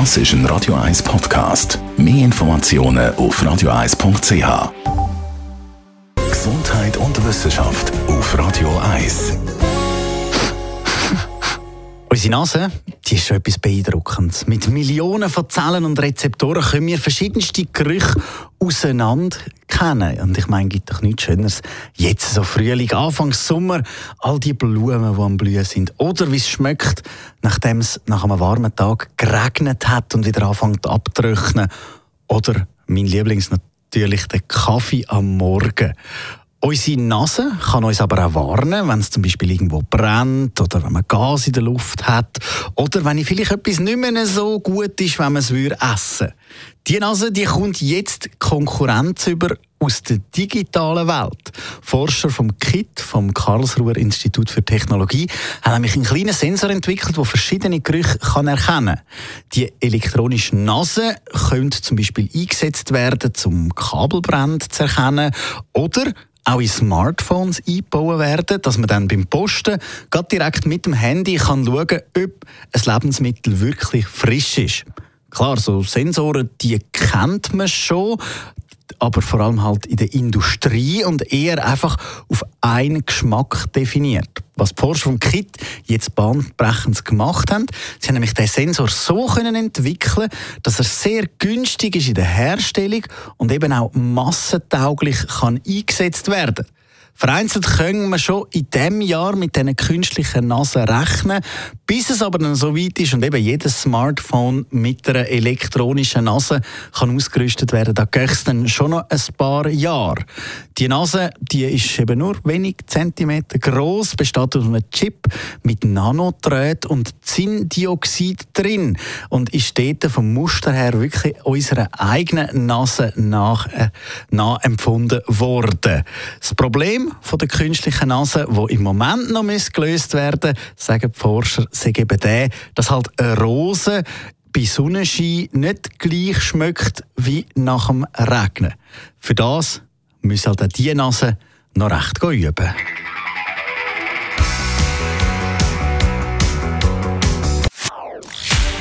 Das ist ein Radio 1 Podcast. Mehr Informationen auf radio1.ch. Gesundheit und Wissenschaft auf Radio 1. Unsere Nase, die ist schon etwas Beeindruckendes. Mit Millionen von Zellen und Rezeptoren können wir verschiedenste Gerüche auseinander kennen. Und ich meine, gibt doch nichts Schöneres. Jetzt so Frühling, Anfangs Sommer, all die Blumen, die am Blühen sind. Oder wie es schmeckt, nachdem es nach einem warmen Tag geregnet hat und wieder anfängt abzutrocknen. Oder mein Lieblings natürlich der Kaffee am Morgen. Unsere Nase kann uns aber auch warnen, wenn es zum Beispiel irgendwo brennt oder wenn man Gas in der Luft hat oder wenn vielleicht etwas nicht mehr so gut ist, wenn man es essen würde. Die Nase die kommt jetzt Konkurrenz über aus der digitalen Welt. Forscher vom KIT, vom Karlsruher Institut für Technologie, haben nämlich einen kleinen Sensor entwickelt, der verschiedene Gerüche erkennen kann. Die elektronische Nase könnte zum Beispiel eingesetzt werden, um Kabelbrände zu erkennen oder auch in Smartphones eingebaut werden, dass man dann beim Posten gerade direkt mit dem Handy kann schauen kann, ob ein Lebensmittel wirklich frisch ist. Klar, so Sensoren, die kennt man schon, aber vor allem halt in der Industrie und eher einfach auf einen Geschmack definiert. Was die Forscher vom KIT jetzt bahnbrechend gemacht haben, sie haben nämlich den Sensor so können entwickeln, dass er sehr günstig ist in der Herstellung und eben auch massentauglich kann eingesetzt werden. Vereinzelt können wir schon in diesem Jahr mit diesen künstlichen Nasen rechnen, bis es aber dann so weit ist und eben jedes Smartphone mit einer elektronischen Nase kann ausgerüstet werden. Da geht es dann schon noch ein paar Jahre. Die Nase die ist eben nur wenig Zentimeter groß, besteht aus einem Chip mit Nanodrät und Zinndioxid drin und ist dort vom Muster her wirklich unserer eigenen Nase nach, äh, nachempfunden worden. Das Problem von der künstlichen Nase, wo im Moment noch gelöst werden, sagen die Forscher, sei eben der, dass halt eine Rose bei Sonnenschein nicht gleich schmeckt wie nach dem Regnen. Für das müssen halt diese Nase noch recht üben.